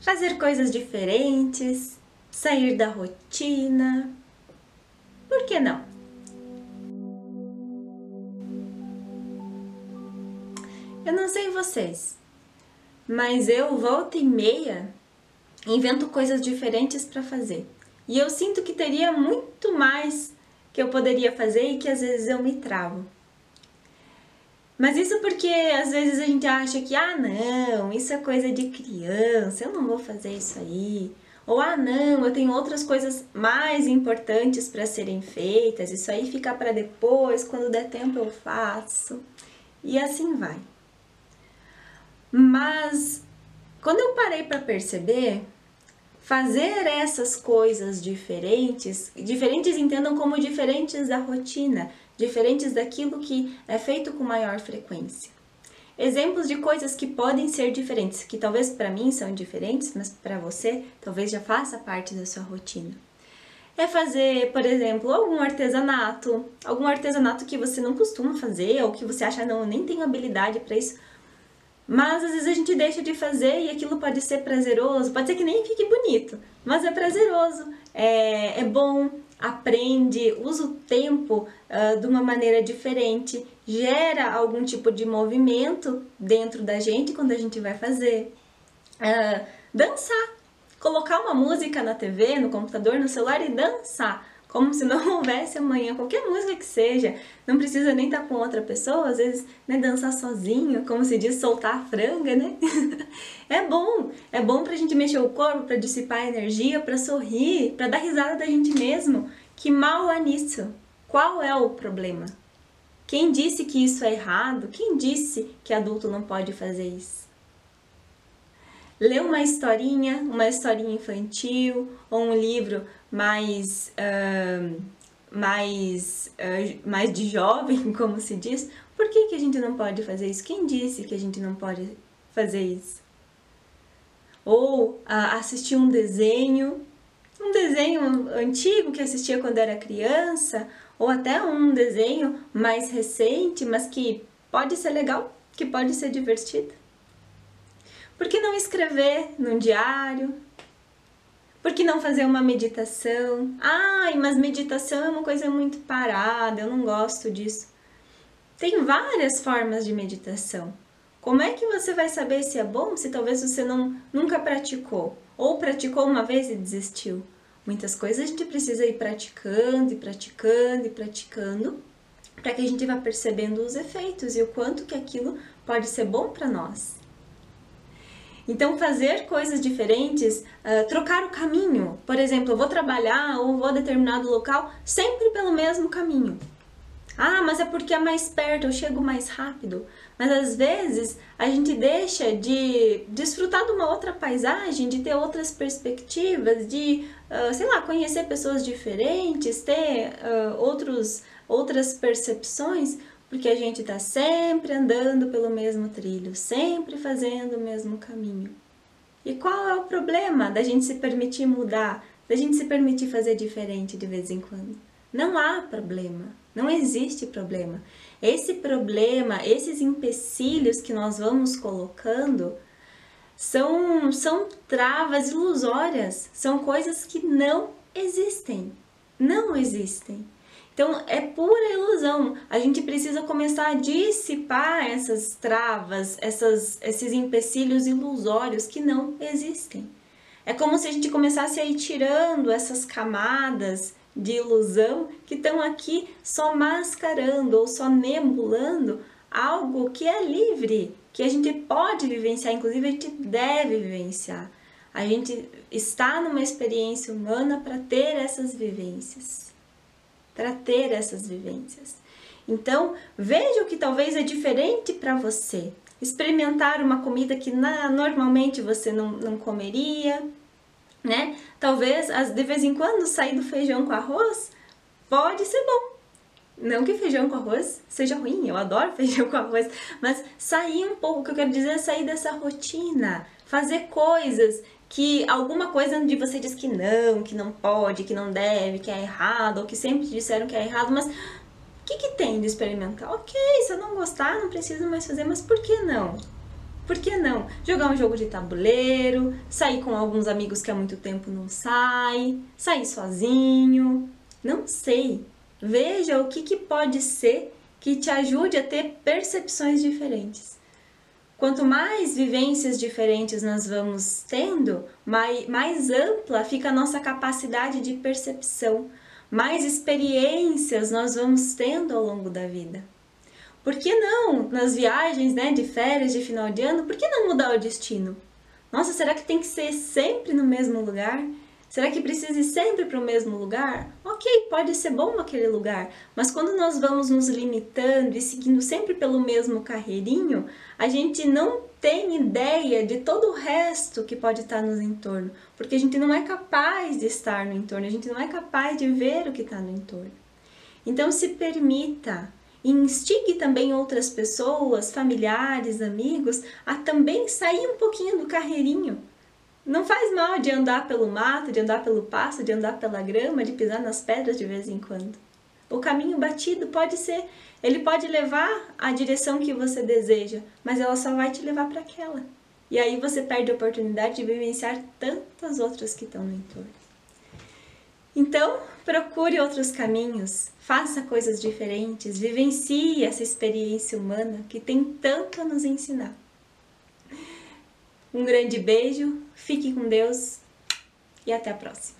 fazer coisas diferentes, sair da rotina. Por que não? Eu não sei vocês, mas eu volta e meia invento coisas diferentes para fazer. E eu sinto que teria muito mais que eu poderia fazer e que às vezes eu me travo. Mas isso porque às vezes a gente acha que, ah, não, isso é coisa de criança, eu não vou fazer isso aí. Ou, ah, não, eu tenho outras coisas mais importantes para serem feitas, isso aí fica para depois, quando der tempo eu faço. E assim vai. Mas quando eu parei para perceber, fazer essas coisas diferentes, diferentes entendam como diferentes da rotina, diferentes daquilo que é feito com maior frequência. Exemplos de coisas que podem ser diferentes, que talvez para mim são diferentes, mas para você talvez já faça parte da sua rotina. É fazer, por exemplo, algum artesanato, algum artesanato que você não costuma fazer ou que você acha não, nem tenho habilidade para isso, mas às vezes a gente deixa de fazer e aquilo pode ser prazeroso, pode ser que nem fique bonito, mas é prazeroso, é, é bom, aprende, usa o tempo uh, de uma maneira diferente, gera algum tipo de movimento dentro da gente quando a gente vai fazer. Uh, dançar, colocar uma música na TV, no computador, no celular e dançar como se não houvesse amanhã, qualquer música que seja, não precisa nem estar com outra pessoa, às vezes né, dançar sozinho, como se diz, soltar a franga, né? é bom, é bom pra gente mexer o corpo, pra dissipar a energia, pra sorrir, pra dar risada da gente mesmo. Que mal há nisso? Qual é o problema? Quem disse que isso é errado? Quem disse que adulto não pode fazer isso? Ler uma historinha, uma historinha infantil ou um livro mais, uh, mais, uh, mais de jovem, como se diz, por que, que a gente não pode fazer isso? Quem disse que a gente não pode fazer isso? Ou uh, assistir um desenho, um desenho antigo que assistia quando era criança, ou até um desenho mais recente, mas que pode ser legal, que pode ser divertido. Por que não escrever num diário? Por que não fazer uma meditação? Ai, mas meditação é uma coisa muito parada, eu não gosto disso. Tem várias formas de meditação. Como é que você vai saber se é bom se talvez você não, nunca praticou? Ou praticou uma vez e desistiu? Muitas coisas a gente precisa ir praticando e praticando e praticando para que a gente vá percebendo os efeitos e o quanto que aquilo pode ser bom para nós. Então, fazer coisas diferentes, uh, trocar o caminho. Por exemplo, eu vou trabalhar ou vou a determinado local sempre pelo mesmo caminho. Ah, mas é porque é mais perto, eu chego mais rápido. Mas às vezes a gente deixa de desfrutar de uma outra paisagem, de ter outras perspectivas, de, uh, sei lá, conhecer pessoas diferentes, ter uh, outros, outras percepções, porque a gente está sempre andando pelo mesmo trilho, sempre fazendo o mesmo caminho. E qual é o problema da gente se permitir mudar, da gente se permitir fazer diferente de vez em quando? Não há problema, não existe problema. Esse problema, esses empecilhos que nós vamos colocando, são, são travas ilusórias, são coisas que não existem. Não existem. Então é pura ilusão. A gente precisa começar a dissipar essas travas, essas, esses empecilhos ilusórios que não existem. É como se a gente começasse a ir tirando essas camadas de ilusão que estão aqui só mascarando ou só nebulando algo que é livre, que a gente pode vivenciar, inclusive a gente deve vivenciar. A gente está numa experiência humana para ter essas vivências para ter essas vivências. Então, veja o que talvez é diferente para você. Experimentar uma comida que na, normalmente você não, não comeria, né? Talvez de vez em quando sair do feijão com arroz pode ser bom. Não que feijão com arroz seja ruim, eu adoro feijão com arroz, mas sair um pouco, o que eu quero dizer é sair dessa rotina, fazer coisas que alguma coisa de você diz que não, que não pode, que não deve, que é errado, ou que sempre disseram que é errado, mas o que, que tem de experimentar? Ok, se eu não gostar, não preciso mais fazer, mas por que não? Por que não? Jogar um jogo de tabuleiro, sair com alguns amigos que há muito tempo não sai, sair sozinho, não sei. Veja o que, que pode ser que te ajude a ter percepções diferentes. Quanto mais vivências diferentes nós vamos tendo, mais, mais ampla fica a nossa capacidade de percepção, mais experiências nós vamos tendo ao longo da vida. Por que não, nas viagens né, de férias de final de ano, por que não mudar o destino? Nossa, será que tem que ser sempre no mesmo lugar? Será que precisa ir sempre para o mesmo lugar? Ok, pode ser bom aquele lugar, mas quando nós vamos nos limitando e seguindo sempre pelo mesmo carreirinho, a gente não tem ideia de todo o resto que pode estar no entorno, porque a gente não é capaz de estar no entorno, a gente não é capaz de ver o que está no entorno. Então se permita instigue também outras pessoas, familiares, amigos, a também sair um pouquinho do carreirinho não faz mal de andar pelo mato, de andar pelo pasto, de andar pela grama, de pisar nas pedras de vez em quando. O caminho batido pode ser, ele pode levar à direção que você deseja, mas ela só vai te levar para aquela. E aí você perde a oportunidade de vivenciar tantas outras que estão no entorno. Então, procure outros caminhos, faça coisas diferentes, vivencie essa experiência humana que tem tanto a nos ensinar. Um grande beijo, fique com Deus e até a próxima.